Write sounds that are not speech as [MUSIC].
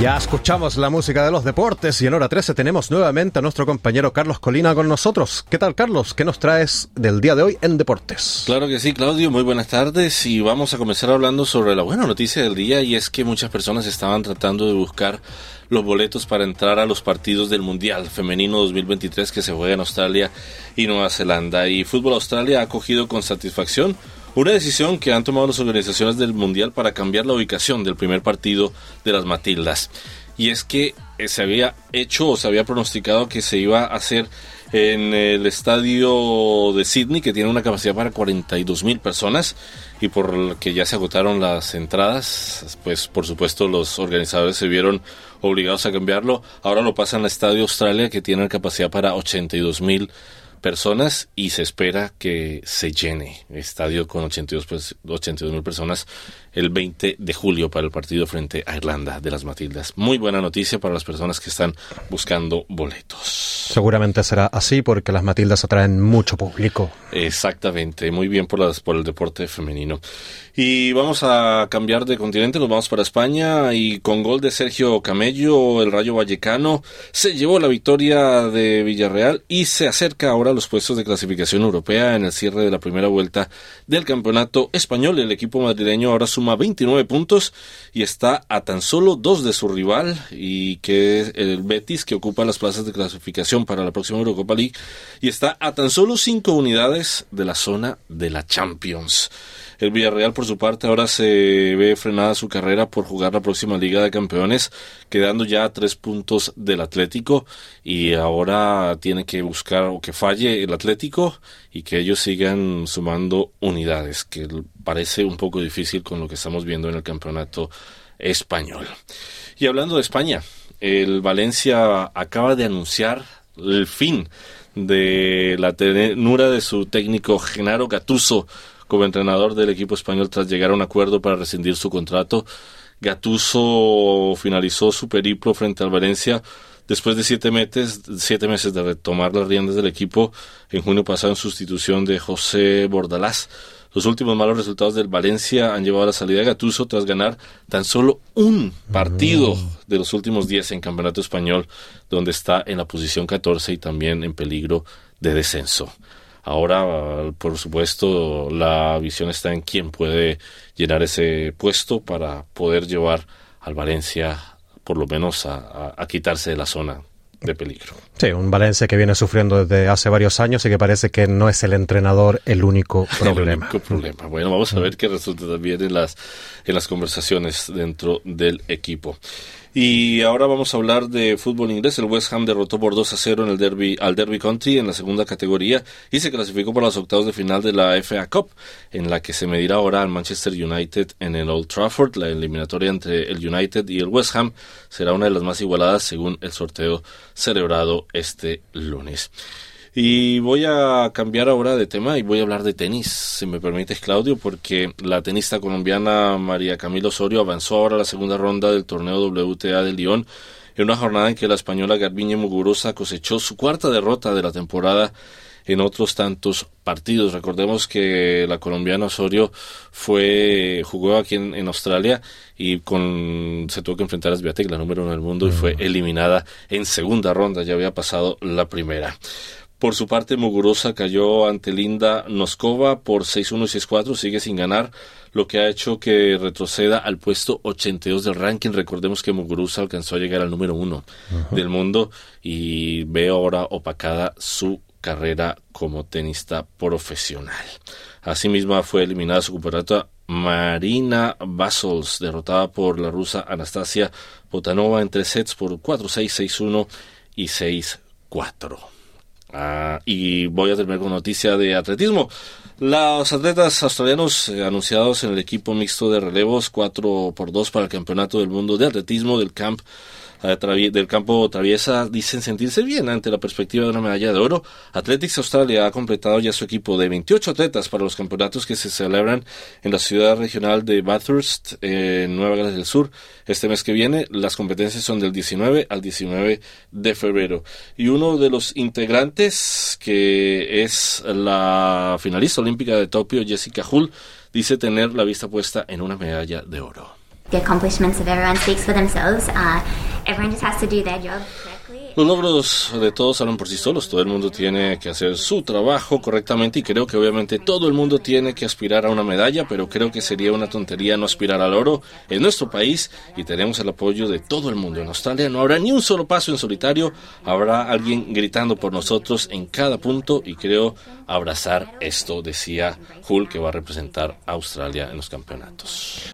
Ya escuchamos la música de los deportes y en hora 13 tenemos nuevamente a nuestro compañero Carlos Colina con nosotros. ¿Qué tal Carlos? ¿Qué nos traes del día de hoy en deportes? Claro que sí, Claudio, muy buenas tardes y vamos a comenzar hablando sobre la buena noticia del día y es que muchas personas estaban tratando de buscar los boletos para entrar a los partidos del Mundial Femenino 2023 que se juega en Australia y Nueva Zelanda y Fútbol Australia ha acogido con satisfacción una decisión que han tomado las organizaciones del Mundial para cambiar la ubicación del primer partido de las Matildas. Y es que eh, se había hecho o se había pronosticado que se iba a hacer en el estadio de Sydney, que tiene una capacidad para 42 mil personas, y por que ya se agotaron las entradas, pues por supuesto los organizadores se vieron obligados a cambiarlo. Ahora lo pasan al estadio Australia, que tiene una capacidad para 82 mil personas y se espera que se llene el estadio con 82 pues, mil personas el 20 de julio para el partido frente a Irlanda de las Matildas. Muy buena noticia para las personas que están buscando boletos. Seguramente será así porque las Matildas atraen mucho público. Exactamente, muy bien por, las, por el deporte femenino. Y vamos a cambiar de continente, nos vamos para España y con gol de Sergio Camello, el Rayo Vallecano se llevó la victoria de Villarreal y se acerca ahora los puestos de clasificación europea en el cierre de la primera vuelta del campeonato español. El equipo madrileño ahora suma 29 puntos y está a tan solo dos de su rival y que es el Betis que ocupa las plazas de clasificación para la próxima Eurocopa League y está a tan solo cinco unidades de la zona de la Champions. El Villarreal, por su parte, ahora se ve frenada su carrera por jugar la próxima Liga de Campeones, quedando ya a tres puntos del Atlético y ahora tiene que buscar o que falle el Atlético y que ellos sigan sumando unidades, que parece un poco difícil con lo que estamos viendo en el campeonato español. Y hablando de España, el Valencia acaba de anunciar el fin de la tenura de su técnico Genaro Gatuso como entrenador del equipo español tras llegar a un acuerdo para rescindir su contrato. Gatuso finalizó su periplo frente al Valencia después de siete meses, siete meses de retomar las riendas del equipo en junio pasado en sustitución de José Bordalás. Los últimos malos resultados del Valencia han llevado a la salida de Gatuso tras ganar tan solo un partido mm. de los últimos diez en Campeonato Español, donde está en la posición 14 y también en peligro de descenso. Ahora, por supuesto, la visión está en quién puede llenar ese puesto para poder llevar al Valencia, por lo menos, a, quitarse de la zona de peligro. Sí, un Valencia que viene sufriendo desde hace varios años y que parece que no es el entrenador el único [LAUGHS] problema. el único problema. Bueno, vamos a ver qué resulta también en las, en las conversaciones dentro del equipo. Y ahora vamos a hablar de fútbol inglés. El West Ham derrotó por 2 a 0 en el derby, al Derby Country en la segunda categoría y se clasificó para los octavos de final de la FA Cup, en la que se medirá ahora al Manchester United en el Old Trafford. La eliminatoria entre el United y el West Ham será una de las más igualadas según el sorteo celebrado este lunes. Y voy a cambiar ahora de tema y voy a hablar de tenis, si me permites, Claudio, porque la tenista colombiana María Camilo Osorio avanzó ahora a la segunda ronda del torneo WTA de Lyon en una jornada en que la española Garbiñe Muguruza cosechó su cuarta derrota de la temporada en otros tantos partidos. Recordemos que la colombiana Osorio fue jugó aquí en, Australia y con se tuvo que enfrentar a Sviatek, la número uno del mundo, y fue eliminada en segunda ronda. Ya había pasado la primera. Por su parte, Muguruza cayó ante Linda Noskova por 6-1 y 6-4, sigue sin ganar, lo que ha hecho que retroceda al puesto 82 del ranking. Recordemos que Muguruza alcanzó a llegar al número uno del mundo y ve ahora opacada su carrera como tenista profesional. Asimismo, fue eliminada su compatriota Marina Basels, derrotada por la rusa Anastasia Potanova en tres sets por 4-6, 6-1 y 6-4. Ah, y voy a terminar con noticia de atletismo. Los atletas australianos eh, anunciados en el equipo mixto de relevos 4 por 2 para el Campeonato del Mundo de Atletismo del Camp del campo traviesa dicen sentirse bien ante la perspectiva de una medalla de oro. Athletics Australia ha completado ya su equipo de 28 atletas para los campeonatos que se celebran en la ciudad regional de Bathurst, en Nueva Gales del Sur, este mes que viene. Las competencias son del 19 al 19 de febrero. Y uno de los integrantes, que es la finalista olímpica de Tokio, Jessica Hull, dice tener la vista puesta en una medalla de oro. Los logros de todos hablan por sí solos. Todo el mundo tiene que hacer su trabajo correctamente y creo que obviamente todo el mundo tiene que aspirar a una medalla, pero creo que sería una tontería no aspirar al oro en nuestro país y tenemos el apoyo de todo el mundo. En Australia no habrá ni un solo paso en solitario, habrá alguien gritando por nosotros en cada punto y creo abrazar esto, decía Hull, que va a representar a Australia en los campeonatos.